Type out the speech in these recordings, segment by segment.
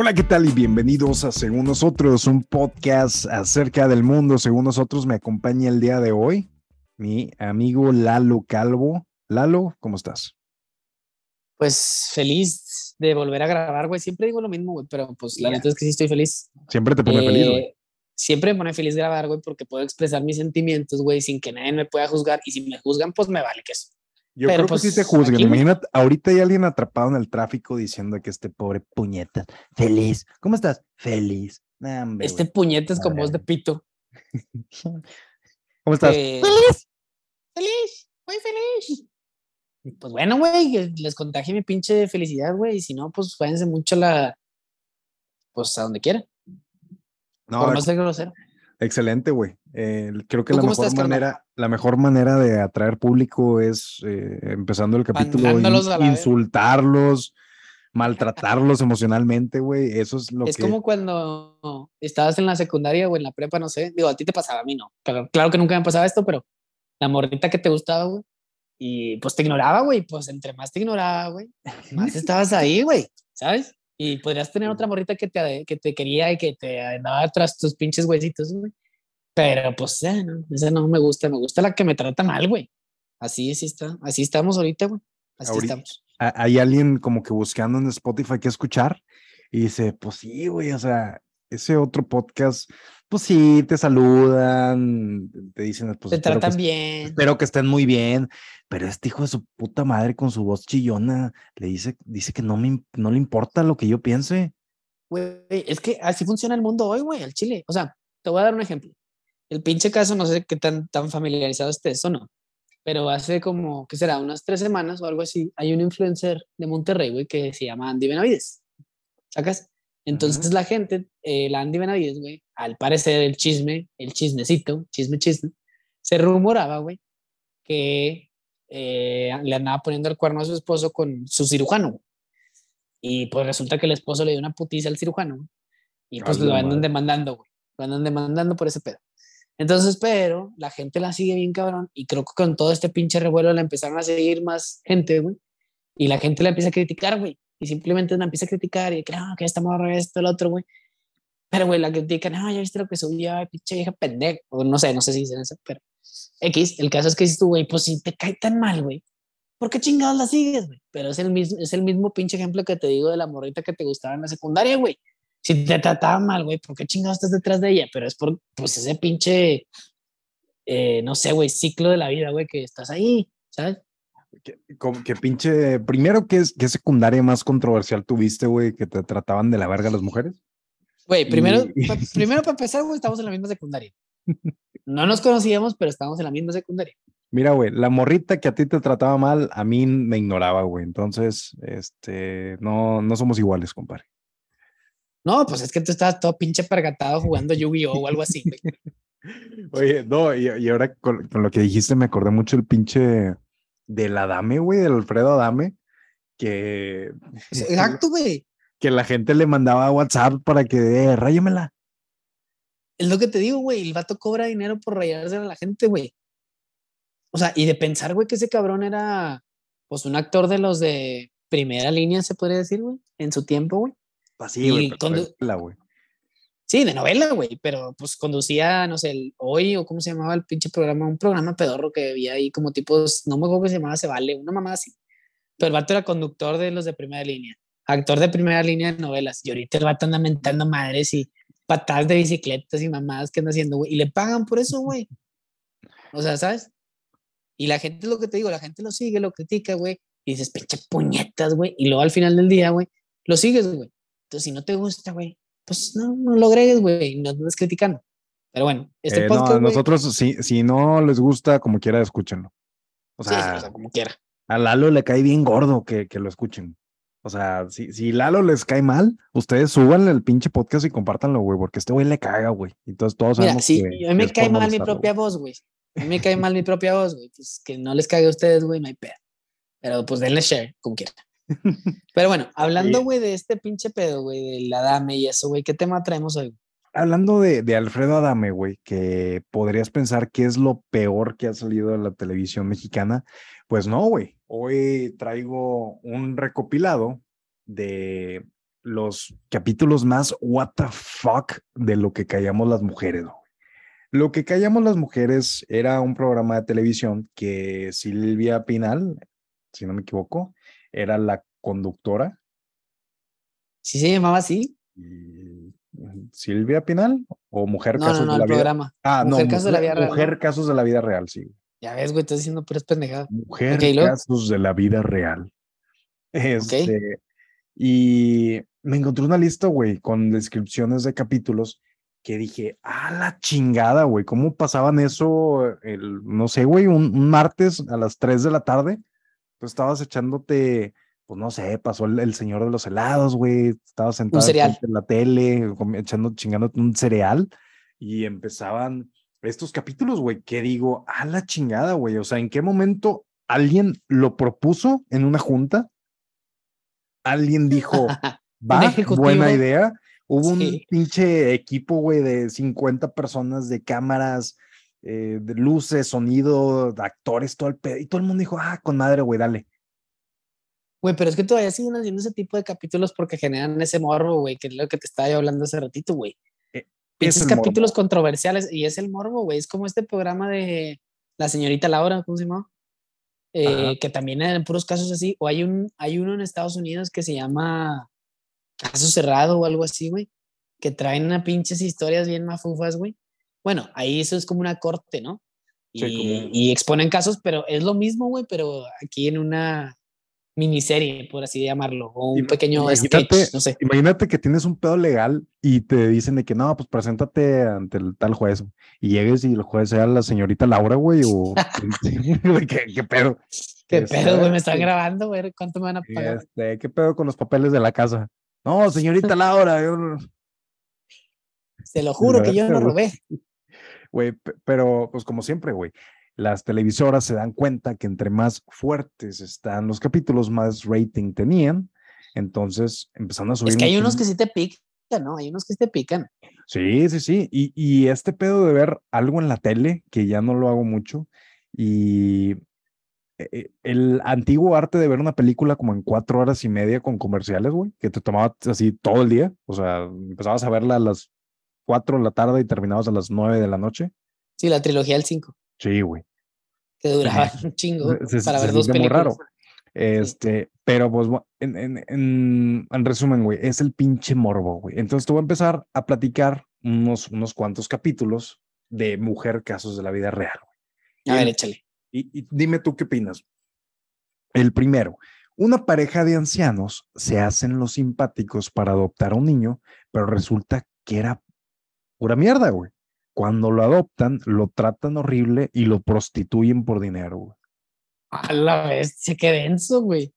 Hola, ¿qué tal? Y bienvenidos a Según Nosotros, un podcast acerca del mundo. Según nosotros, me acompaña el día de hoy mi amigo Lalo Calvo. Lalo, ¿cómo estás? Pues feliz de volver a grabar, güey. Siempre digo lo mismo, güey, pero pues la neta es que sí estoy feliz. Siempre te pone feliz, güey. Eh, siempre me pone feliz grabar, güey, porque puedo expresar mis sentimientos, güey, sin que nadie me pueda juzgar. Y si me juzgan, pues me vale que eso. Yo Pero, creo pues, que sí te juzgan. aquí- Imagínate, ahorita hay alguien atrapado en el tráfico diciendo que este pobre puñeta, feliz. ¿Cómo estás? Feliz. Nah, hombre, Este güey. puñetes con voz de pito. ¿Cómo estás? que- Feliz. Feliz, muy feliz. Pues bueno, güey, que les contagie mi pinche felicidad, güey. Y si no, pues váyanse mucho a la. Pues a donde quieran. No, por no ser grosero. Excelente, güey. Eh, creo que ¿Tú la mejor estás, manera, la mejor manera de atraer público es eh, empezando el capítulo, in- insultarlos, maltratarlos emocionalmente, güey. Eso es lo es que. como cuando estabas en la secundaria o en la prepa, no sé. Digo, a ti te pasaba, a mí no. Claro, claro que nunca me pasaba esto, pero la morrita que te gustaba, güey. Y pues te ignoraba, güey. Pues entre más te ignoraba, güey, más estabas ahí, güey. ¿Sabes? Y podrías tener otra morrita que te, que te quería y que te andaba tras tus pinches huesitos, güey. Pero pues, ya, no, esa no me gusta. Me gusta la que me trata mal, güey. Así, así está. Así estamos ahorita, güey. Así Ahorita- estamos. hay alguien como que buscando en Spotify que escuchar y dice, pues sí, güey, o sea, ese otro podcast, pues sí, te saludan, te dicen, pues te que tratan est- bien. Espero que estén muy bien, pero este hijo de su puta madre con su voz chillona le dice, dice que no me no le importa lo que yo piense. Güey, es que así funciona el mundo hoy, güey, al chile. O sea, te voy a dar un ejemplo. El pinche caso, no sé qué tan, tan familiarizado estés o no, pero hace como, ¿qué será? Unas tres semanas o algo así, hay un influencer de Monterrey, güey, que se llama Andy Benavides. ¿Sacas? Entonces la gente, eh, la Andy Benavides, güey, al parecer el chisme, el chismecito, chisme, chisme, se rumoraba, güey, que eh, le andaba poniendo el cuerno a su esposo con su cirujano. güey. Y pues resulta que el esposo le dio una putiza al cirujano. güey, Y pues A lo andan madre. demandando, güey. Lo andan demandando por ese pedo. Entonces, pero la gente la sigue bien cabrón. Y creo que con todo este pinche revuelo la empezaron a seguir más gente, güey. Y la gente la empieza a criticar, güey. Y simplemente la empieza a criticar y que no, que esta morra, esto, el otro, güey. Pero, güey, la critican, no, ya viste lo que subió, ay, pinche vieja pendeja. O no sé, no sé si dicen eso, pero X, el caso es que dices tú, güey, pues si te cae tan mal, güey, ¿por qué chingados la sigues, güey? Pero es el mismo, es el mismo pinche ejemplo que te digo de la morrita que te gustaba en la secundaria, güey. Si te trataba mal, güey, ¿por qué chingados estás detrás de ella? Pero es por, pues, ese pinche, eh, no sé, güey, ciclo de la vida, güey, que estás ahí, ¿sabes? Que, como que pinche, primero, ¿qué, ¿qué secundaria más controversial tuviste, güey, que te trataban de la verga las mujeres? Güey, primero, Y- pa- primero para empezar, güey, estamos en la misma secundaria. No nos conocíamos, pero estábamos en la misma secundaria. Mira, güey, la morrita que a ti te trataba mal, a mí me ignoraba, güey. Entonces, este, no, no somos iguales, compadre. No, pues es que tú estabas todo pinche pergatado jugando Yu-Gi-Oh o algo así, güey. Oye, no, y, y ahora con, con lo que dijiste me acordé mucho el pinche del Adame, güey, del Alfredo Adame, que, Exacto, güey. que la gente le mandaba WhatsApp para que, eh, ráyamela. Es lo que te digo, güey. El vato cobra dinero por rayarse a la gente, güey. O sea, y de pensar, güey, que ese cabrón era, pues, un actor de los de primera línea, se podría decir, güey, en su tiempo, güey. Así, güey, cuando- tranquila, güey. Sí, de novela, güey, pero pues conducía, no sé, el hoy o cómo se llamaba el pinche programa, un programa pedorro que había ahí como tipos, no me acuerdo que se llamaba Se Vale, una mamá así. Pero el vato era conductor de los de primera línea, actor de primera línea de novelas. Y ahorita el vato anda mentando madres y patadas de bicicletas y mamadas que anda haciendo, güey. Y le pagan por eso, güey. O sea, ¿sabes? Y la gente, lo que te digo, la gente lo sigue, lo critica, güey. Y dices, pinche puñetas, güey. Y luego al final del día, güey, lo sigues, güey. Entonces, si no te gusta, güey, pues no, no lo agregues, güey, no andes criticando. Pero bueno, este Eh, podcast, no, nosotros, si, si no les gusta, como quiera, escúchenlo. O sí, sea, o sea, como quiera. a Lalo le cae bien gordo que, que lo escuchen. O sea, si, si Lalo les cae mal, ustedes suban el pinche podcast y compártanlo, güey, porque este güey le caga, güey. Entonces todos Mira, sabemos sí, que, a mí me cae mal mi propia voz, güey. A mí me cae mal mi propia voz, güey. Pues que no les cague a ustedes, güey, no hay pedo. Pero pues denle share, como quieran. Pero bueno, hablando, güey, de este pinche pedo, güey, de la dame y eso, güey, ¿qué tema traemos hoy? Hablando de, de Alfredo Adame, güey, que podrías pensar que es lo peor que ha salido de la televisión mexicana, pues no, güey. Hoy traigo un recopilado de los capítulos más what the fuck de lo que callamos las mujeres. güey. Lo que callamos las mujeres era un programa de televisión que Silvia Pinal, si no me equivoco, era la conductora. ¿Sí se llamaba así? Y- Silvia Pinal o Mujer No, Casos no, no, de la el Vida. programa. Ah, Mujer no, Casos de la Mujer, Vida Real, Mujer. Casos de la Vida Real, sí. Ya ves, güey, estás diciendo puras pendejadas. Mujer Ok, ¿y luego? Casos de la Vida Real. Este, y me encontré una lista, güey, con descripciones de capítulos que dije, ah, la chingada, güey, ¿cómo pasaban eso el, no sé, güey, un, un martes a las 3 de la tarde? Tú estabas echándote, pues no sé, pasó el, el señor de los helados, güey, estabas sentado de la tele, echando, chingándote un cereal y empezaban estos capítulos, güey, que digo, a la chingada, güey, o sea, ¿en qué momento alguien lo propuso en una junta? Alguien dijo, va, buena idea. Hubo un pinche equipo, güey, de 50 personas de cámaras, eh, de luces, sonido, de actores, todo el pedo. Y todo el mundo dijo, ah, con madre, güey, dale. Güey, pero es que todavía siguen haciendo ese tipo de capítulos porque generan ese morbo, güey, que es lo que te estaba yo hablando hace ratito, güey. Eh, Pinches es el capítulos morbo. controversiales y es el morbo, güey. Es como este programa de la señorita Laura, ¿cómo se llama? Eh, que también eran puros casos así. O hay un, hay uno en Estados Unidos que se llama Caso Cerrado o algo así, güey. Que traen pinches historias bien mafufas, güey. Bueno, ahí eso es como una corte, ¿no? Y, Sí, como- y exponen casos, pero es lo mismo, güey, pero aquí en una miniserie, por así llamarlo, o un Ima- pequeño imagínate- sketch, no sé. Imagínate que tienes un pedo legal y te dicen de que no, pues preséntate ante el tal juez. Y llegues y el juez sea la señorita Laura, güey, o ¿qué, qué pedo. ¿Qué Este, pedo, güey? Me están grabando, güey. ¿Cuánto me van a pagar? Este, ¿qué pedo con los papeles de la casa? No, señorita Laura, yo Se lo juro que yo no güey. robé. Güey, pe- pero pues como siempre, güey, las televisoras se dan cuenta que entre más fuertes están los capítulos, más rating tenían. Entonces empezaron a subir. Es que hay mucho- unos que sí te pican, ¿no? Hay unos que sí te pican. Sí, sí, sí. Y, y este pedo de ver algo en la tele, que ya no lo hago mucho, y eh, eh, el antiguo arte de ver una película como en cuatro horas y media con comerciales, güey, que te tomaba así todo el día. O sea, empezabas a verla a las cuatro de la tarde y terminabas a las nueve de la noche. Sí, la trilogía del 5, Sí, güey. que duraba un chingo Se- se- para se ver dos siente muy películas. raro. Este, pero pues en, en, en, en resumen, güey, es el pinche morbo, güey. Entonces te voy a empezar a platicar unos, unos cuantos capítulos de mujer casos de la vida real. A ver, échale. Y, y dime tú qué opinas. El primero, una pareja de ancianos se hacen los simpáticos para adoptar a un niño, pero resulta que era pura mierda, güey. Cuando lo adoptan, lo tratan horrible y lo prostituyen por dinero, güey. A la bestia, qué denso, güey.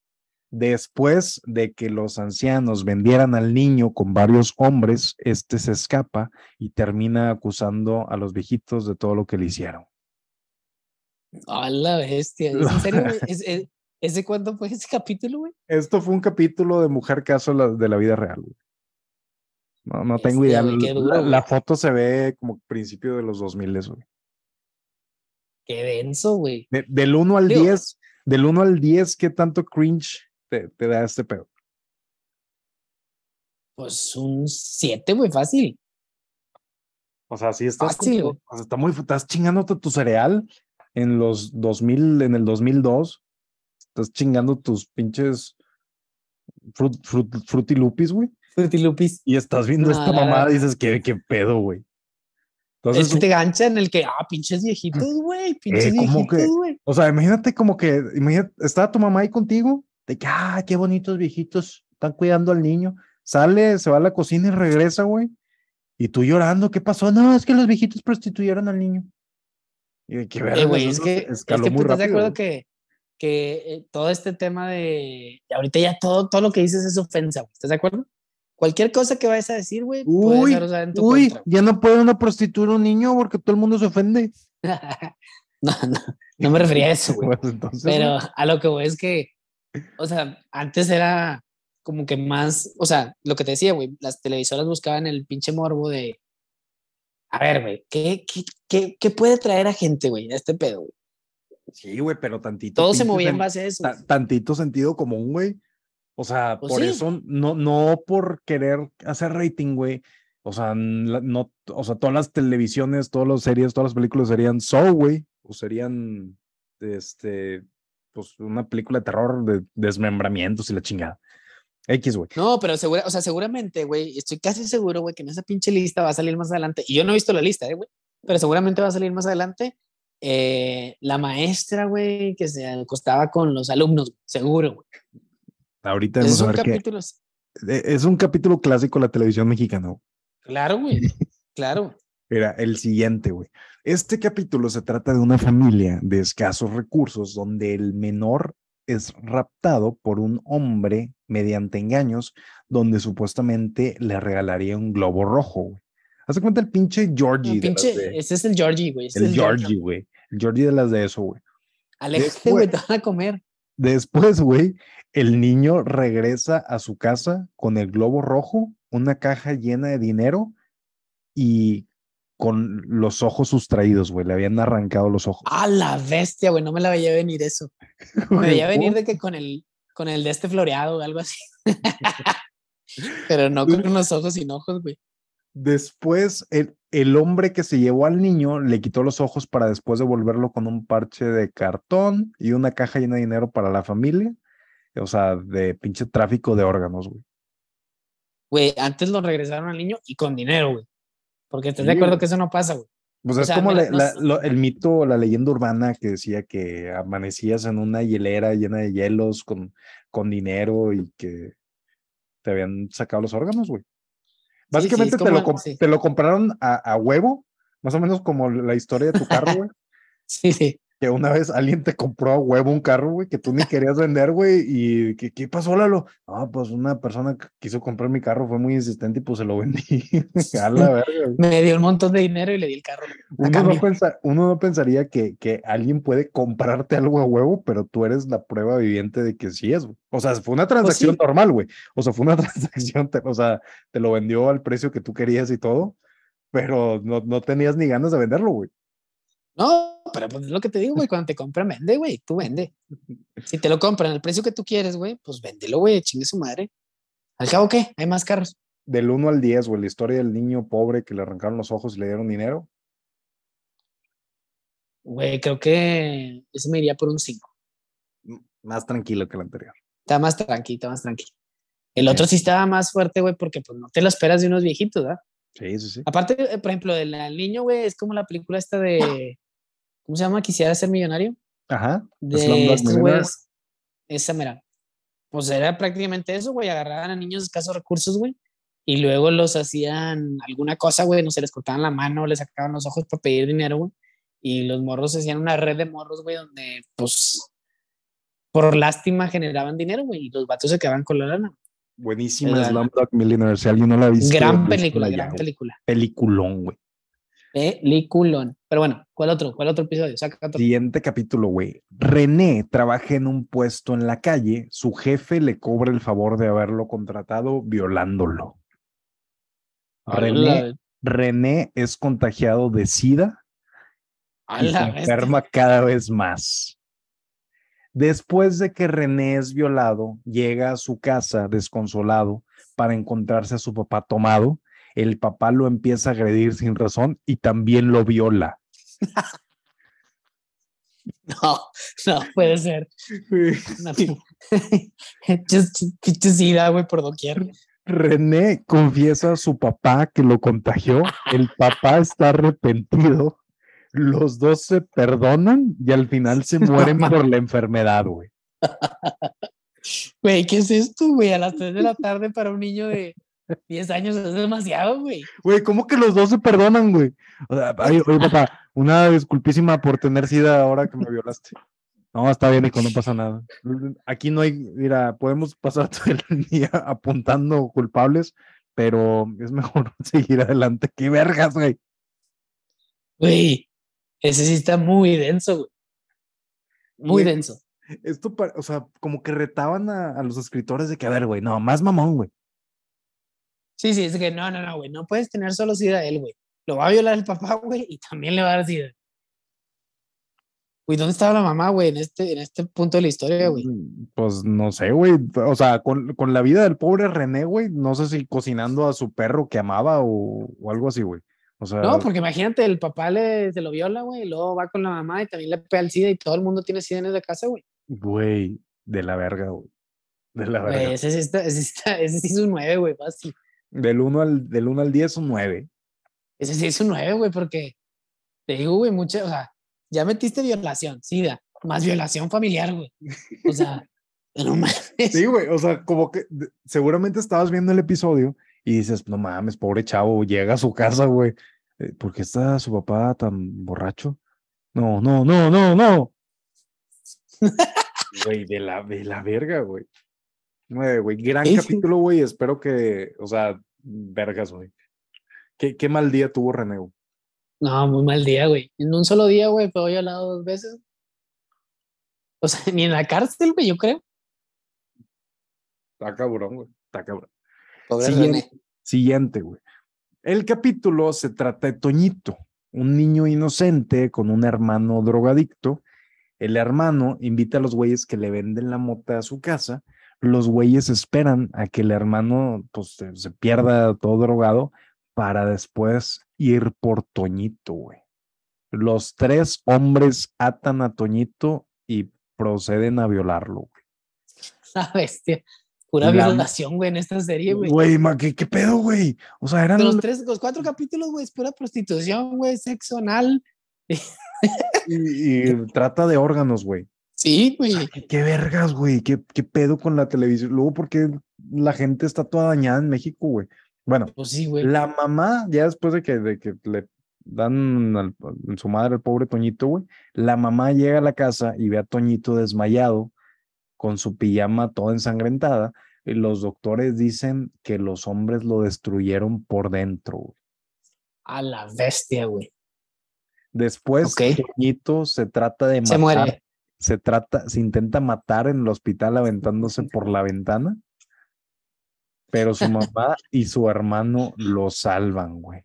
Después de que los ancianos vendieran al niño con varios hombres, este se escapa y termina acusando a los viejitos de todo lo que le hicieron. A la bestia. ¿Es en serio, güey? ¿Es, es, ¿Ese cuánto fue ese capítulo, güey? Esto fue un capítulo de Mujer Caso de la vida real. güey. No, no tengo Bestia, idea. La- la, foto se ve como principio de los 2000, güey. Qué denso, güey. De- del 1 al Digo- 10, del 1 al 10, ¿qué tanto cringe te, te da este pedo? Pues un 7, güey, fácil. O sea, si estás, Fácil, o sea, está muy, estás chingándote tu cereal en los 2000, en el 2002, estás chingando tus pinches frut, frut, Fruity Loopies, güey, Fruity Loopies. y estás viendo No, esta mamada y dices, ¿qué, qué pedo, güey? Entonces, es que te gancha en el que, ah, pinches viejitos, güey, pinches Eh, ¿cómo que? viejitos, güey. o sea, imagínate como que, imagínate, estaba tu mamá ahí contigo, de que, ah, qué bonitos viejitos, están cuidando al niño, sale, se va a la cocina y regresa, güey, y tú llorando, ¿qué pasó? No, es que los viejitos prostituyeron al niño. Y de que, verga, Eh, güey, es eso que, es que muy ¿estás de acuerdo que, que eh, todo este tema de. Ahorita ya todo, todo lo que dices es ofensa, güey. ¿Estás de acuerdo? Cualquier cosa que vayas a decir, güey, puede Uy, en tu uy, contra. ya no puede uno prostituir a un niño porque todo el mundo se ofende. no, no, no me refería a eso, güey. Pues entonces, Pero a lo que voy es que, o sea, antes era como que más, o sea, lo que te decía, güey, las televisoras buscaban el pinche morbo de, a ver, güey, ¿qué, qué, qué, qué puede traer a gente, güey, a este pedo, güey? sí, güey, pero tantito. Todo se movía en base a eso. ta- tantito sentido común, güey. O sea, pues por eso, no, no por querer hacer rating, güey. O sea, no, o sea, todas las televisiones, todas las series, todas las películas serían so, güey. O serían, este, pues una película de terror de desmembramientos y la chingada. X, güey. No, pero segura, o sea, seguramente, güey, estoy casi seguro, güey, que en esa pinche lista va a salir más adelante. Y yo no he visto la lista, eh, güey, pero seguramente va a salir más adelante eh, la maestra, güey, que se acostaba con los alumnos, seguro, güey. Ahorita vamos a ver capítulos. E, es un capítulo clásico de la televisión mexicana. Claro, güey. claro. Era el siguiente, güey. Este capítulo se trata de una familia de escasos recursos donde el menor es raptado por un hombre mediante engaños donde supuestamente le regalaría un globo rojo, güey. Haz cuenta el pinche Georgie. pinche, ese es el Georgie, güey. El, Georgie, güey. El Georgie de las de eso, güey. Aléjate, güey, te van a comer. Después, güey, el niño regresa a su casa con el globo rojo, una caja llena de dinero y con los ojos sustraídos, güey. Le habían arrancado los ojos. A la bestia, güey. No me la veía venir eso. Me veía venir de que con el, con el de este floreado o algo así. Pero no con los ojos sin ojos, güey. Después, el, el, hombre que se llevó al niño le quitó los ojos para después devolverlo con un parche de cartón y una caja llena de dinero para la familia. O sea, de pinche tráfico de órganos, güey. Güey, antes lo regresaron al niño y con dinero, güey. Porque estás de acuerdo que eso no pasa, güey. Pues es como el mito, la leyenda urbana que decía que amanecías en una hielera llena de hielos con, con dinero y que te habían sacado los órganos, güey. Básicamente te, lo, te lo compraron a, a, huevo, más o menos como la historia de tu carro, güey. sí, sí que una vez alguien te compró a huevo un carro, güey, que tú ni querías vender, güey, y ¿qué, ¿qué, pasó, Lalo? No, pues una persona que quiso comprar mi carro fue muy insistente y pues se lo vendí. a la verga, Me dio un montón de dinero y le di el carro. Uno no, uno no, pensaría que, que alguien puede comprarte algo a huevo, pero tú eres la prueba viviente de que sí es, güey. O sea, fue una pues transacción normal, güey. O sea, fue una transacción, o sea, te lo vendió al precio que tú querías y todo, pero no, no tenías ni ganas de venderlo, güey. No, pero pues es lo que te digo, güey, cuando te compran, vende, güey, tú vende. Si te lo compran al precio que tú quieres, güey, pues véndelo, güey, chingue su madre. Al cabo, ¿qué? Hay más carros. Del 1 al 10, güey, la historia del niño pobre que le arrancaron los ojos y le dieron dinero. Güey, creo que ese me iría por un 5. Más tranquilo que el anterior. Está más tranquilo, está más tranquilo. El otro sí estaba más fuerte, güey, porque pues no te lo esperas de unos viejitos, ¿verdad? Sí, sí, sí. Aparte, eh, por ejemplo, del niño, güey, es como la película esta de. ¿Cómo se llama? Quisiera ser millonario. Ajá. De estos güeyes. Esa mera. Pues era prácticamente eso, güey. Agarraban a niños de escasos recursos, güey. Y luego los hacían alguna cosa, güey. No sé, les cortaban la mano, les sacaban los ojos para pedir dinero, güey. Y los morros hacían una red de morros, güey, donde, pues, por lástima generaban dinero, güey. Y los vatos se quedaban con la lana. Buenísima Slumdog Millionaire. Si alguien no la ha visto. Gran película, gran película. Peliculón, güey. Peliculón. Pero bueno, ¿cuál otro? ¿Cuál otro episodio? Siguiente capítulo, güey. René trabaja en un puesto en la calle. Su jefe le cobra el favor de haberlo contratado violándolo. René, René, es contagiado de SIDA y se enferma cada vez más. Después de que René es violado, llega a su casa desconsolado para encontrarse a su papá tomado. El papá lo empieza a agredir sin razón y también lo viola. No, no puede ser. Pichesida, güey, por doquier. René confiesa a su papá que lo contagió. El papá está arrepentido los dos se perdonan y al final se mueren por la enfermedad, güey. Güey, ¿qué es esto, güey? A las 3 de la tarde para un niño de 10 años es demasiado, güey. Güey, ¿cómo que los dos se perdonan, güey? O sea, oye, papá, una disculpísima por tener sida ahora que me violaste. No, está bien, hijo, no pasa nada. Aquí no hay, mira, podemos pasar todo el día apuntando culpables, pero es mejor seguir adelante. ¡Qué vergas, güey! Güey, ese sí está muy denso, güey. Muy denso. Esto, o sea, como que retaban a, los escritores de que, a ver, güey, no, más mamón, güey. Sí, sí, es que no, no, no, güey, no puedes tener solo sida él, güey. Lo va a violar el papá, güey, y también le va a dar sida. Güey, ¿dónde estaba la mamá, güey, en este, en este punto de la historia, güey? Pues no sé, güey. O sea, con, con, la vida del pobre René, güey, no sé si cocinando a su perro que amaba o, o algo así, güey. O sea, no, porque imagínate, el papá le, se lo viola, güey, y luego va con la mamá y también le pega el SIDA y todo el mundo tiene SIDA en la casa, güey. Güey, de la verga, güey. De la verga. ese, sí ese, sí es un 9, güey, fácil. Del 1 al, del 1 al 10, un 9. Ese sí es un 9, güey, porque te digo, güey, mucha, o sea, ya metiste violación, SIDA, más violación familiar, güey. O sea, no mames. Sí, güey, o sea, como que seguramente estabas viendo el episodio y dices, no mames, pobre chavo, llega a su casa, güey. Eh, ¿Por qué está su papá tan borracho? No, no, no, no, no. Güey, de la, de la verga, güey. Güey, gran capítulo, güey. Espero que, o sea, vergas, güey. ¿Qué, ¿Qué, mal día tuvo René, No, muy mal día, güey. En un solo día, güey, fue al lado dos veces. O sea, ni en la cárcel, güey, yo creo. Está cabrón, güey. Está cabrón. Siguiente, siguiente, güey. El capítulo se trata de Toñito, un niño inocente con un hermano drogadicto. El hermano invita a los güeyes que le venden la mota a su casa. Los güeyes esperan a que el hermano pues, se, pierda todo drogado para después ir por Toñito, güey. Los tres hombres atan a Toñito y proceden a violarlo, güey. La bestia. Pura violación, güey, en esta serie, güey. Güey, ¿qué, ¿qué, pedo, güey? O sea, eran. Los tres, los cuatro capítulos, güey, es pura prostitución, güey, sexo anal. y, trata de órganos, güey. Sí, güey. ¿qué, vergas, güey. ¿Qué, ¿Qué, pedo con la televisión. Luego, porque la gente está toda dañada en México, güey. Bueno, pues sí, güey. La mamá, ya después de que, de que le dan a su madre al pobre Toñito, güey, la mamá llega a la casa y ve a Toñito desmayado con su pijama toda ensangrentada. Y los doctores dicen que los hombres lo destruyeron por dentro. A la bestia, güey. Después, Toñito se trata de matar. Se muere. Se trata, se intenta matar en el hospital aventándose por la ventana. Pero su mamá y su hermano lo salvan, güey.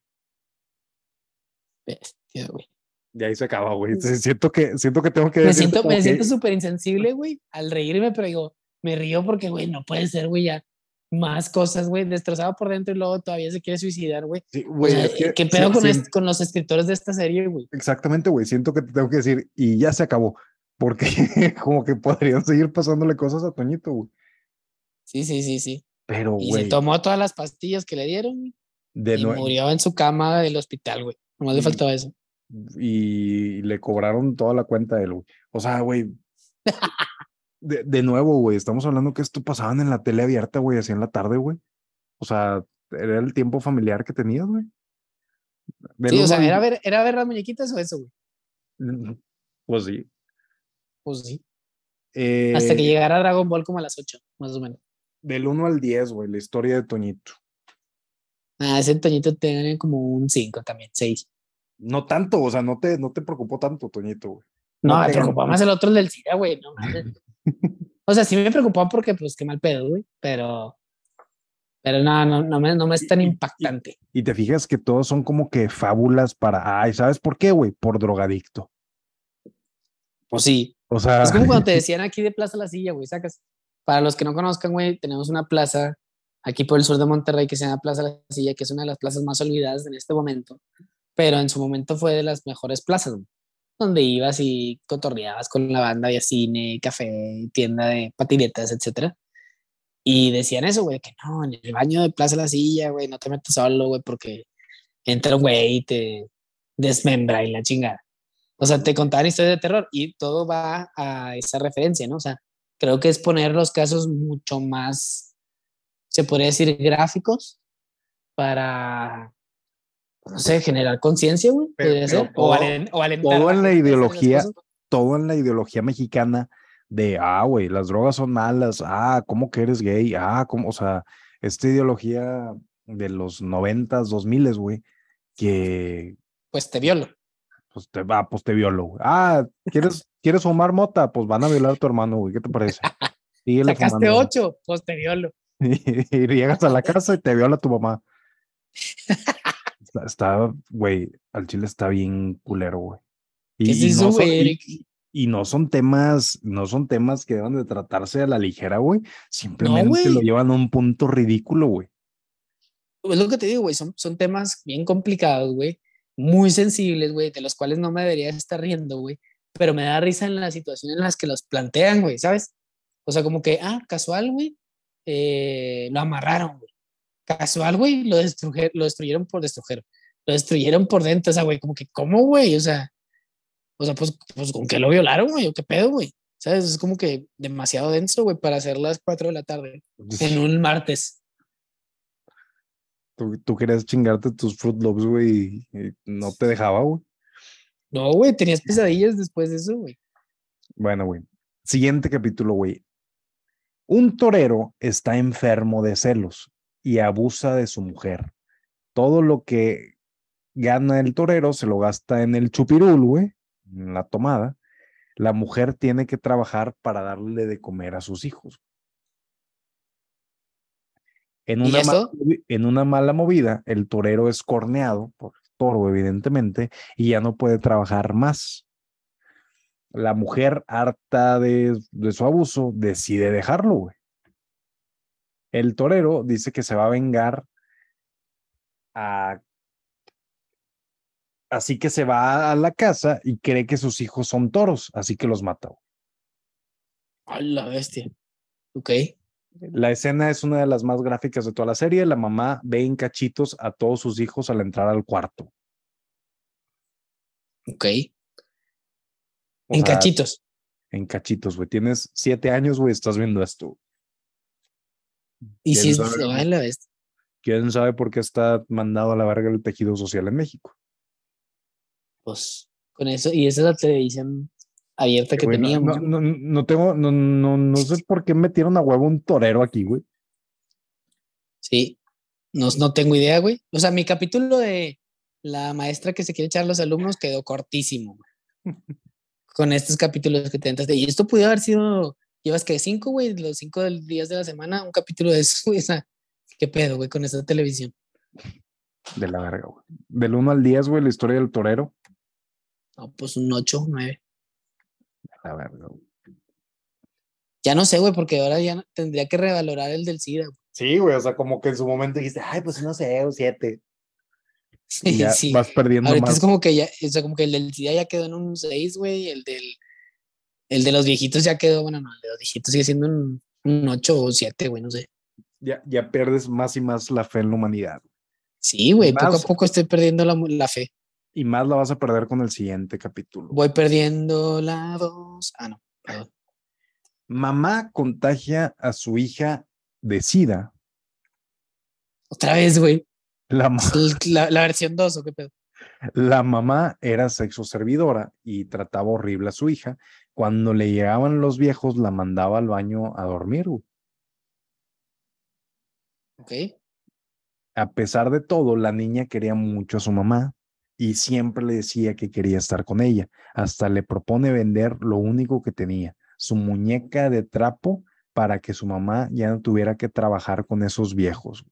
Bestia, güey. Y ahí se acaba, güey. Siento que, siento que tengo que Me siento, me siento súper insensible, güey, al reírme, pero digo, me río porque, güey, no puede ser, güey, ya más cosas, güey, destrozado por dentro y luego todavía se quiere suicidar, güey. Sí, güey. ¿Qué pedo con, con, los escritores de esta serie, güey? Exactamente, güey. Siento que te tengo que decir, y ya se acabó, porque como que podrían seguir pasándole cosas a Toñito, güey. Sí, sí, sí, sí. Pero, y se tomó todas las pastillas que le dieron, De y murió en su cama del hospital, güey. Nomás le faltaba eso y le cobraron toda la cuenta de él, güey. O sea, güey. De, de, nuevo, güey, estamos hablando que esto pasaban en la tele abierta, güey, así en la tarde, güey. O sea, era el tiempo familiar que tenías, güey. Sí, o sea, ¿era ver, ¿era ver las muñequitas o eso, güey? Pues sí. Pues sí. Hasta que eh, llegara Dragon Ball como a las 8, más o menos. Del 1 al 10, güey, la historia de Toñito. Ah, ese Toñito tiene como un 5 también, 6. No tanto, o sea, no te, no te preocupó tanto, Toñito, güey. No, me preocupó más el otro del SIDA, güey. No o sea, sí me preocupó porque, pues, qué mal pedo, güey. Pero, pero no, no, no, me, no me es tan impactante. Y, te fijas que todos son como que fábulas para, ay, ¿sabes por qué, güey? Por drogadicto. Pues sí. O sea. Es como cuando te decían aquí de Plaza La Silla, güey, sacas. Para los que no conozcan, güey, tenemos una plaza aquí por el sur de Monterrey que se llama Plaza La Silla, que es una de las plazas más olvidadas en este momento pero en su momento fue de las mejores plazas, donde ibas y cotorreabas con la banda, había cine, café, tienda de patinetas, etc. Y decían eso, güey, que no, en el baño de Plaza La Silla, güey, no te metas solo, güey, porque entra un güey y te desmembra y la chingada. O sea, te contaban historias de terror y todo va a esa referencia, ¿no? O sea, creo que es poner los casos mucho más, se podría decir, gráficos para no sé, generar conciencia, güey, podría ser. o, Todo en la ideología, todo en la ideología mexicana de, ah, güey, las drogas son malas, ah, ¿cómo que eres gay? Ah, ¿cómo? O sea, esta ideología de los noventas, dos miles, güey, que... Pues te violo. Pues te va, pues te violo, güey. Ah, ¿quieres, ¿quieres fumar mota? Pues van a violar a tu hermano, güey, ¿qué te parece? Sacaste ocho, pues te violo. y llegas a la casa y te viola tu mamá. Está, güey, al chile está bien culero, güey. Y, ¿Qué es eso, güey? y no son temas, no son temas que deben de tratarse a la ligera, güey. Simplemente lo llevan a un punto ridículo, güey. Es lo que te digo, güey, son, son temas bien complicados, güey, muy sensibles, güey, de los cuales no me debería estar riendo, güey, pero me da risa en las situaciones en las que los plantean, güey, ¿sabes? O sea, como que, ah, casual, güey, eh, lo amarraron, güey. Casual, güey, lo, lo destruyeron por destruir. Lo destruyeron por dentro, o sea, güey, como que, ¿cómo, güey? O sea, o sea, pues, pues ¿con qué lo violaron, güey? ¿O qué pedo, güey? ¿Sabes? Es como que demasiado denso, güey, para hacer las 4 de la tarde en un martes. Tú, tú querías chingarte tus Fruit Loops, güey, y no te dejaba, güey. No, güey, tenías pesadillas después de eso, güey. Bueno, güey. Siguiente capítulo, güey. Un torero está enfermo de celos y abusa de su mujer. Todo lo que gana el torero se lo gasta en el chupirul, güey, en la tomada. La mujer tiene que trabajar para darle de comer a sus hijos. En una, en una mala movida, el torero es corneado por el toro, evidentemente, y ya no puede trabajar más. La mujer, harta de, de su abuso, decide dejarlo, güey. El torero dice que se va a vengar a Así que se va a la casa y cree que sus hijos son toros, así que los mata. A la bestia. Ok. La escena es una de las más gráficas de toda la serie. La mamá ve en cachitos a todos sus hijos al entrar al cuarto. Ok. en cachitos. En cachitos, güey. Tienes siete años, güey, estás viendo esto. Y si es a la bestia. ¿Quién sabe por qué está mandado a la verga el tejido social en México? Pues con eso, y esa es la televisión abierta que teníamos. No, no, no, tengo, no, no, no sé por qué metieron a huevo un torero aquí, güey. Sí, no, no tengo idea, güey. O sea, mi capítulo de la maestra que se quiere echar a los alumnos quedó cortísimo, con estos capítulos que te entras. Y esto pudo haber sido, llevas que cinco, güey, los cinco días de la semana, un capítulo de eso, güey. O sea, qué pedo, güey, con esta televisión. De la verga, güey. Del 1 al 10, güey, la historia del torero. No, pues un 8, 9. La verga, Ya no sé, güey, porque ahora ya tendría que revalorar el del SIDA. Sí, güey, o sea, como que en su momento dijiste, ay, pues no sé, un 7. Sí, sí. Vas perdiendo Ahorita es como que ya, o sea, como que el del SIDA ya quedó en un 6, güey, el del, el de los viejitos ya quedó, bueno, no, el de los viejitos sigue siendo un, un 8 o 7, güey, no sé. Ya, ya pierdes más y más la fe en la humanidad. Sí, güey, poco a poco estoy perdiendo la, la fe. Y más la vas a perder con el siguiente capítulo. Voy perdiendo la dos. Ah, no, perdón. Mamá contagia a su hija de SIDA. Otra vez, güey. La, la, versión 2, ¿o qué pedo? La mamá era sexo servidora y trataba horrible a su hija. Cuando le llegaban los viejos, la mandaba al baño a dormir. Ok. A pesar de todo, la niña quería mucho a su mamá, y siempre le decía que quería estar con ella. Hasta le propone vender lo único que tenía, su muñeca de trapo, para que su mamá ya no tuviera que trabajar con esos viejos.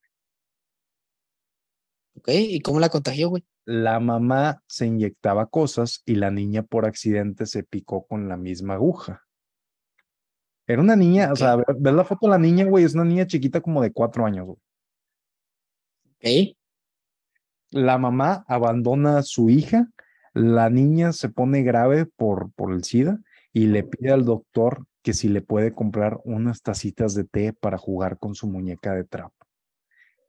Ok, ¿y cómo la contagió, güey? La mamá se inyectaba cosas y la niña por accidente se picó con la misma aguja. Era una niña, o sea, ves la foto de la niña, güey, es una niña chiquita como de cuatro años, güey. Ok la mamá abandona a su hija, la niña se pone grave por, por el SIDA y le pide al doctor que si le puede comprar unas tacitas de té para jugar con su muñeca de trapo.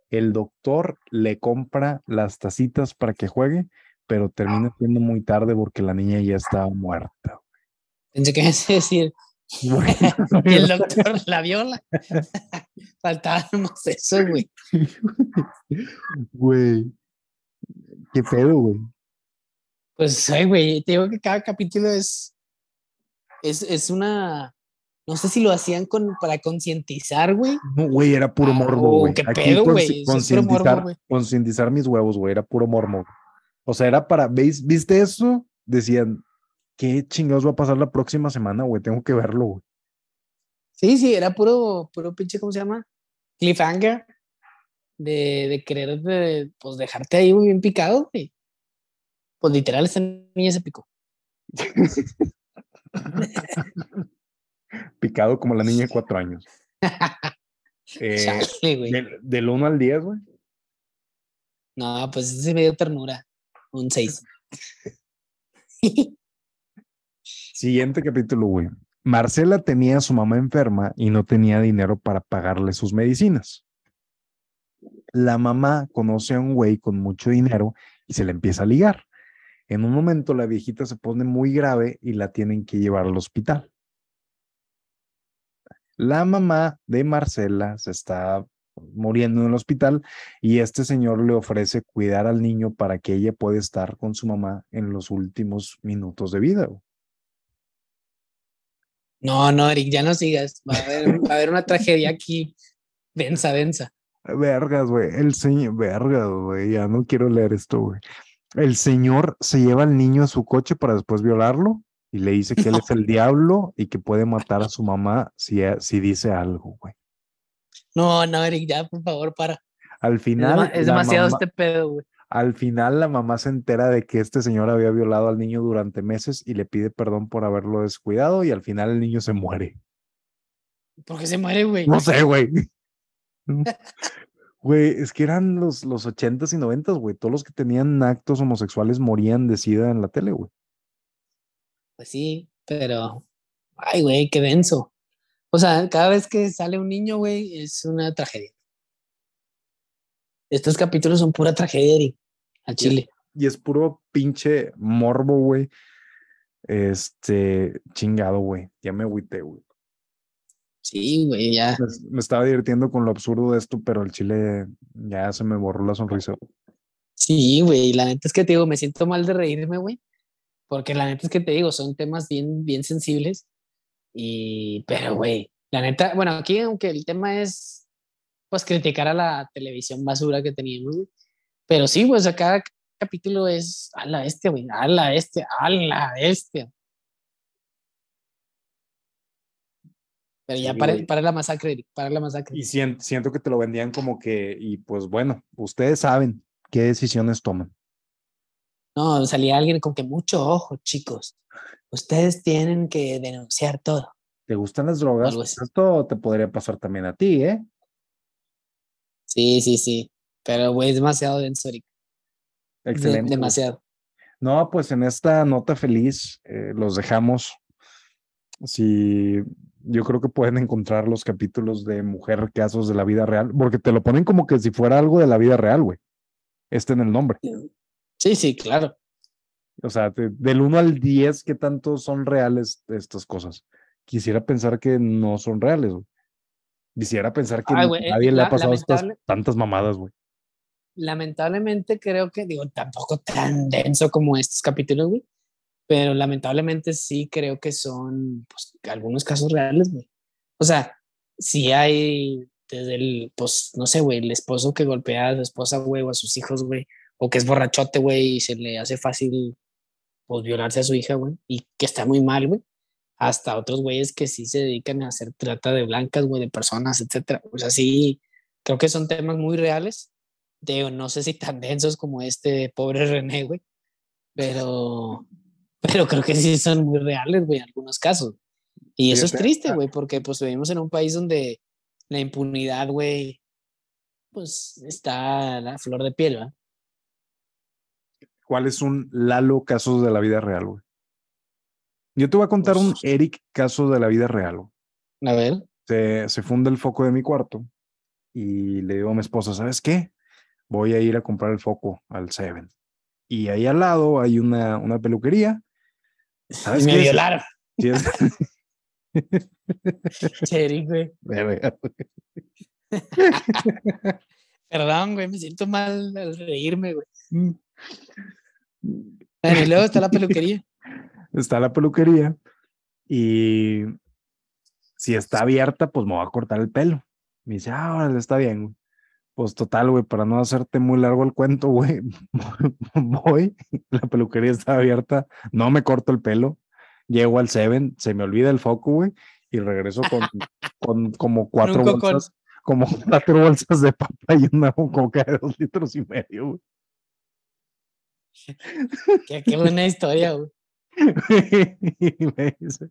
El doctor le compra las tacitas para que juegue, pero termina siendo muy tarde porque la niña ya estaba muerta. Pensé que decir, y el doctor la viola. Faltábamos eso, güey. Güey. ¿Qué pedo, güey? Pues, ay, güey, te digo que cada capítulo es, es, es una, no sé si lo hacían con, para concientizar, güey. No, güey, era puro ah, morbo, güey. ¿Qué pedo, güey? Concientizar, concientizar mis huevos, güey, era puro morbo. O sea, era para, ¿veis? ¿Viste eso? Decían, ¿qué chingados va a pasar la próxima semana, güey? Tengo que verlo, güey. Sí, sí, era puro, puro pinche, ¿cómo se llama? Cliffhanger de, de querer de, pues dejarte ahí muy bien picado, güey. Pues literal esta niña se picó. Picado como la niña de cuatro años. Eh, del, 1 al 10, güey. No, pues ese me dio ternura. Un 6. Siguiente capítulo, güey. Marcela tenía a su mamá enferma y no tenía dinero para pagarle sus medicinas. La mamá conoce a un güey con mucho dinero y se le empieza a ligar. En un momento la viejita se pone muy grave y la tienen que llevar al hospital. La mamá de Marcela se está muriendo en el hospital y este señor le ofrece cuidar al niño para que ella pueda estar con su mamá en los últimos minutos de vida. No, no, Eric, ya no sigas. Va a haber, una tragedia aquí. Densa, densa. Vergas, güey. El señor, vergas, güey. Ya no quiero leer esto, güey. El señor se lleva al niño a su coche para después violarlo y le dice que él es el diablo y que puede matar a su mamá si, si dice algo, güey. No, no, Eric, ya, por favor, para. Al final. Es, demasiado este pedo, güey. Al final la mamá se entera de que este señor había violado al niño durante meses y le pide perdón por haberlo descuidado y al final el niño se muere. ¿Por qué se muere, güey? No sé, güey. Güey, es que eran los, los 80s y 90s, güey. Todos los que tenían actos homosexuales morían de sida en la tele, güey. Pues sí, pero. Ay, güey, qué denso. O sea, cada vez que sale un niño, güey, es una tragedia. Estos capítulos son pura tragedia, a Chile. Y es, puro pinche morbo, güey. Este, chingado, güey. Ya me agüité, güey. Sí, güey, ya. Me, estaba divirtiendo con lo absurdo de esto, pero el chile ya se me borró la sonrisa. Sí, güey, la neta es que te digo, me siento mal de reírme, güey, porque la neta es que te digo, son temas bien, bien sensibles. Y, pero, güey, la neta, bueno, aquí aunque el tema es pues criticar a la televisión basura que teníamos, Pero sí, pues a cada capítulo es a la este, güey, a la este, a la este. Pero ya para, para, la masacre, para la masacre. Y siento, siento que te lo vendían como que, y pues bueno, ustedes saben qué decisiones toman. No, salía alguien con que mucho ojo, chicos. Ustedes tienen que denunciar todo. ¿Te gustan las drogas? Esto te podría pasar también a ti, ¿eh? Sí, sí, sí. Pero, güey, es demasiado denso, Excelente. demasiado. No, pues en esta nota feliz eh, los dejamos. Si yo creo que pueden encontrar los capítulos de Mujer Casos de la Vida Real, porque te lo ponen como que si fuera algo de la vida real, güey. Este en el nombre. Sí, sí, claro. O sea, del 1 al 10, ¿qué tanto son reales estas cosas? Quisiera pensar que no son reales, güey. Quisiera pensar que eh, nadie le ha pasado estas, tantas mamadas, güey. Lamentablemente creo que, digo, tampoco tan denso como estos capítulos, güey. Pero lamentablemente sí creo que son pues, algunos casos reales, güey. O sea, sí hay desde el, pues, no sé, güey, el esposo que golpea a su esposa, güey, o a sus hijos, güey, o que es borrachote, güey, y se le hace fácil, pues, violarse a su hija, güey, y que está muy mal, güey hasta otros güeyes que sí se dedican a hacer trata de blancas, güey, de personas, etcétera. O sea, sí, creo que son temas muy reales. De, no sé si tan densos como este pobre René, güey, pero, pero creo que sí son muy reales, güey, en algunos casos. Y eso es triste, güey, porque pues vivimos en un país donde la impunidad, güey, pues está a la flor de piel, ¿verdad? ¿Cuál es un Lalo casos de la vida real, güey? Yo te voy a contar un Eric caso de la vida real. A ver. Se, se funda el foco de mi cuarto y le digo a mi esposa, ¿sabes qué? Voy a ir a comprar el foco al Seven. Y ahí al lado hay una, una peluquería. ¿Sabes me violaron. Eric, güey. Perdón, güey, me siento mal al reírme, güey. Mm. y luego está la peluquería está la peluquería y si está abierta, pues me voy a cortar el pelo. Me dice, ah, órale, está bien, Pues total, güey, para no hacerte muy largo el cuento, güey, voy, la peluquería está abierta, no me corto el pelo, llego al Seven, se me olvida el foco, güey, y regreso con, con como cuatro bolsas, como cuatro bolsas de papa y una coca de dos litros y medio, güey. Qué, qué buena historia, güey. y me dice,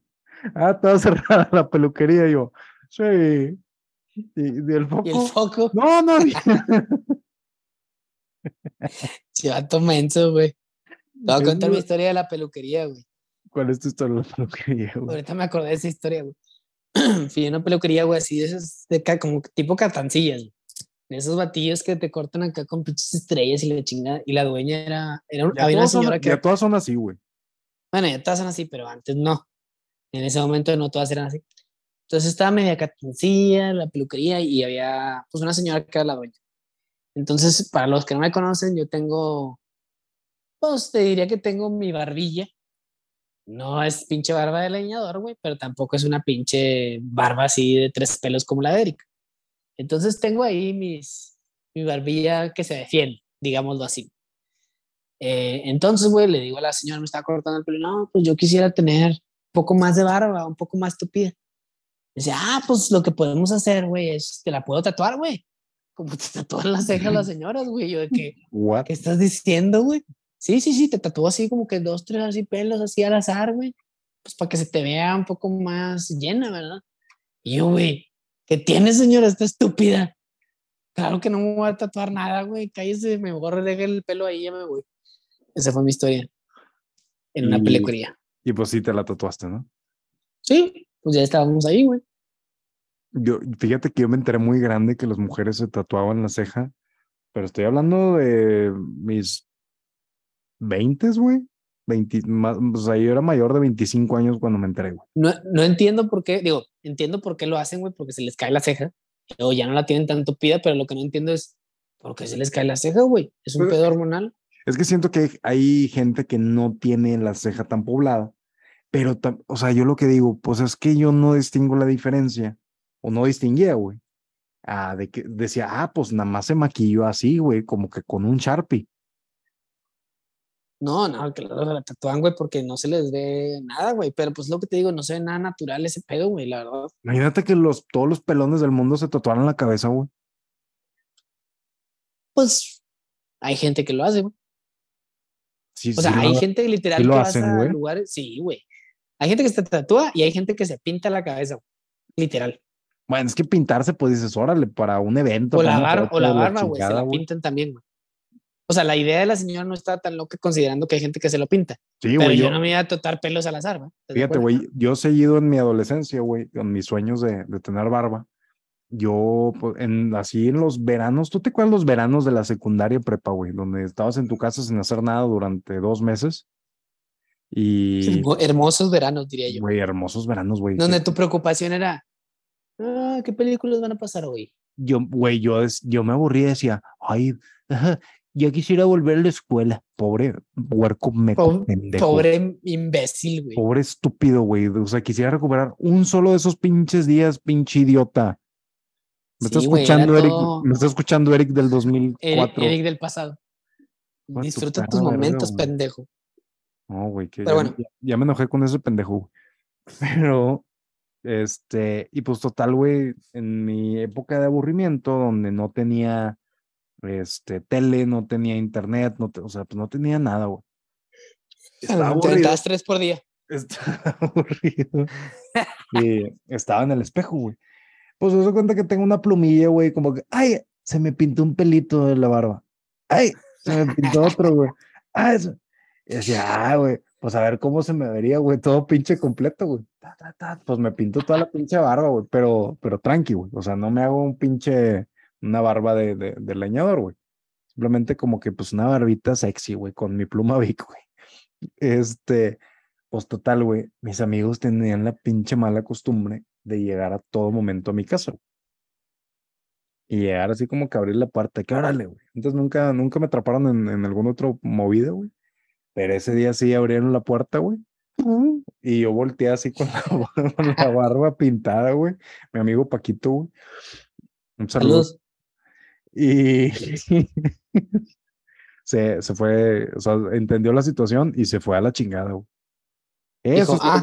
ah, estaba cerrada la peluquería. Y yo, sí. ¿Y, del foco? ¿Y el foco? No, no. Chivato menso, güey. Te voy a contar mi historia de la peluquería, güey. ¿Cuál es tu historia de la peluquería, güey? Ahorita me acordé de esa historia, güey. Fui a una peluquería, güey, así de esas, de acá, como tipo catancillas, güey. De esos batillos que te cortan acá con pinches estrellas y la chingada. Y la dueña era, era había una señora que. Ya todas son así, güey. Bueno, ya todas son así, pero antes no. En ese momento no todas eran así. Entonces estaba media catancilla, la peluquería, y había pues una señora que era la dueña. Entonces, para los que no me conocen, yo tengo, pues te diría que tengo mi barbilla. No es pinche barba de leñador, güey, pero tampoco es una pinche barba así de tres pelos como la de Eric. Entonces tengo ahí mis, mi barbilla que se defiende, digámoslo así. Eh, entonces, güey, le digo a la señora, me está cortando el pelo, no, pues yo quisiera tener un poco más de barba, un poco más tupida. Dice, ah, pues lo que podemos hacer, güey, es que la puedo tatuar, güey como te tatúan las cejas las señoras, güey. Yo de que, ¿qué estás diciendo, güey? Sí, sí, sí, te tatuó así como que dos, tres así pelos así al azar, güey. Pues para que se te vea un poco más llena, ¿verdad? Y yo, güey, ¿qué tienes, señora? Está estúpida. Claro que no me voy a tatuar nada, güey. Cállese, me borre, deje el pelo ahí, ya me voy. Esa fue mi historia. En una peluquería. Y pues sí te la tatuaste, ¿no? Sí, pues ya estábamos ahí, güey. Yo, fíjate que yo me enteré muy grande que las mujeres se tatuaban la ceja, pero estoy hablando de mis 20, güey. 20, más, o sea, yo era mayor de 25 años cuando me enteré, güey. No, no entiendo por qué, digo, entiendo por qué lo hacen, güey, porque se les cae la ceja, o ya no la tienen tan tupida, pero lo que no entiendo es por qué se les cae la ceja, güey. Es un pedo hormonal. Es que siento que hay gente que no tiene la ceja tan poblada, pero, o sea, yo lo que digo, pues es que yo no distingo la diferencia o no distinguía, güey. Ah, de que decía, ah, pues nada más se maquilló así, güey, como que con un Sharpie. No, no, que la tatúan, güey, porque no se les ve nada, güey. Pero pues lo que te digo, no se ve nada natural ese pedo, güey, la verdad. Imagínate que los, todos los pelones del mundo se tatuaran la cabeza, güey. Pues hay gente que lo hace, güey. Sí, o sea, hay gente literal que lo hacen, güey. lugares. Sí, güey. Hay gente que se tatúa y hay gente que se pinta la cabeza. Literal. Bueno, es que pintarse, pues dices, órale, para un evento. O la, barba, güey, se la pintan también, güey. O sea, la idea de la señora no está tan loca considerando que hay gente que se lo pinta. Sí, güey. Pero yo, no me iba a totar pelos al azar, güey. Fíjate, güey, yo he seguido en mi adolescencia, güey, con mis sueños de, de tener barba. Yo, pues, en, así en los veranos, ¿tú te acuerdas los veranos de la secundaria prepa, güey? Donde estabas en tu casa sin hacer nada durante dos meses. Y... Hermosos veranos, diría yo. Güey, hermosos veranos, güey. Donde tu preocupación era, ah, ¿qué películas van a pasar hoy? Yo, güey, yo, yo me aburrí y decía, ay, ya quisiera volver a la escuela. Pobre huerco me Pobre imbécil, güey. Pobre estúpido, güey. O sea, quisiera recuperar un solo de esos pinches días, pinche idiota. Me está escuchando Eric, me está escuchando Eric del 2004. Eric, del pasado. Disfruta tus momentos, pendejo. No, güey, que ya, ya, me enojé con ese pendejo. Pero este, y pues total, güey, en mi época de aburrimiento, donde no tenía este, tele, no tenía internet, no o sea, pues no tenía nada, güey. Estaba aburrido. tres por día. Estaba aburrido. y estaba en el espejo, güey. Pues se cuenta que tengo una plumilla, güey, como que, ay, se me pintó un pelito de la barba. Ay, se me pintó otro, güey. Ay, eso. Y decía, ah, güey, pues a ver cómo se me vería, güey, todo pinche completo, güey. Pues me pinto toda la pinche barba, güey, pero, pero tranqui, güey. O sea, no me hago un pinche, una barba de, de, leñador, güey. Simplemente como que, pues, una barbita sexy, güey, con mi pluma Vic, güey. Este, pues total, güey, mis amigos tenían la pinche mala costumbre de llegar a todo momento a mi casa. Y llegar así como que abrir la puerta, que órale, güey. Entonces nunca, nunca me atraparon en, en algún otro movida, güey. Pero ese día sí abrieron la puerta, güey. Y yo volteé así con la, barba pintada, güey. Mi amigo Paquito, güey. Un saludo. Y se, se fue, o sea, entendió la situación y se fue a la chingada, güey. Eso dijo, ah.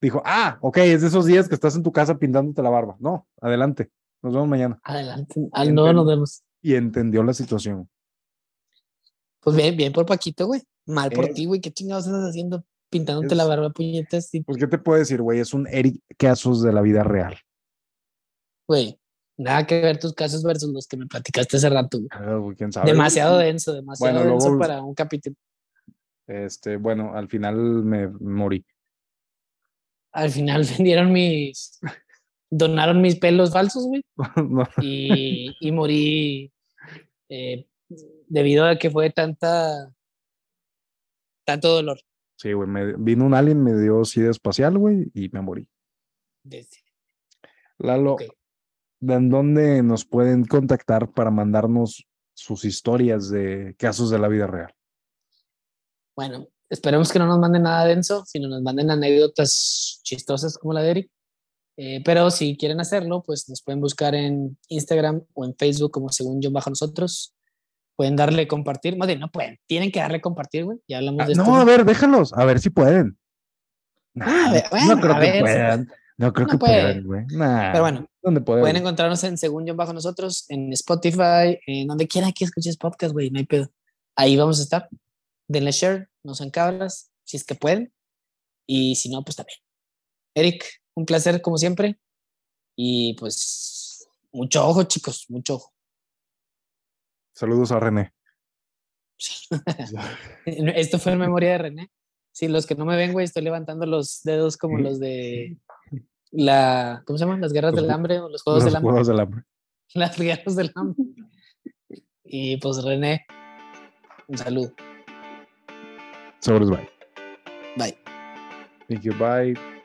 dijo, ah, ok, es de esos días que estás en tu casa pintándote la barba. No, adelante. Nos vemos mañana. Adelante. Al no nos vemos. Y entendió la situación. Pues bien, bien por Paquito, güey. Mal por ti, güey. ¿Qué chingados estás haciendo? pintándote la barba, puñetas. Pues, ¿qué te puedo decir, güey? Es un Eric Casos de la vida real. Güey, nada que ver tus casos versus los que me platicaste hace rato. Ah, ¿quién sabe? Demasiado denso, demasiado denso para un capítulo. Este, bueno, al final me morí. Al final vendieron mis. donaron mis pelos falsos, güey. y, y, morí eh, debido a que fue tanta. Tanto dolor. Sí, güey, me, vino un alien, me dio sida espacial, güey, y me morí. Lalo, ¿de dónde nos pueden contactar para mandarnos sus historias de casos de la vida real? Bueno, esperemos que no nos manden nada denso, sino nos manden anécdotas chistosas como la de Eric. Eh, pero si quieren hacerlo, pues nos pueden buscar en Instagram o en Facebook como según yo bajo nosotros. Pueden darle compartir, más bien no pueden, tienen que darle compartir, güey. Ya hablamos ah, de esto. No, a ver, déjalos, a ver si pueden. Ah, no creo que puedan. No creo que puedan, güey. Pero bueno, pueden encontrarnos en Según yo bajo nosotros, en Spotify, en donde quiera que escuches podcast, güey, no hay pedo. Ahí vamos a estar denle share, no sean cabras, si es que pueden. Y si no, pues también. Eric, un placer como siempre. Y pues mucho ojo, chicos, mucho ojo. Saludos a René. Esto fue en memoria de René. Sí, los que no me ven, güey, estoy levantando los dedos como los de la, ¿cómo se llaman? Las guerras del hambre o los juegos del hambre. Juegos del hambre. Las guerras del hambre. Y pues René, un saludo. Sobres, bye. Bye. Thank you, bye.